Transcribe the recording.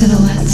silhouettes.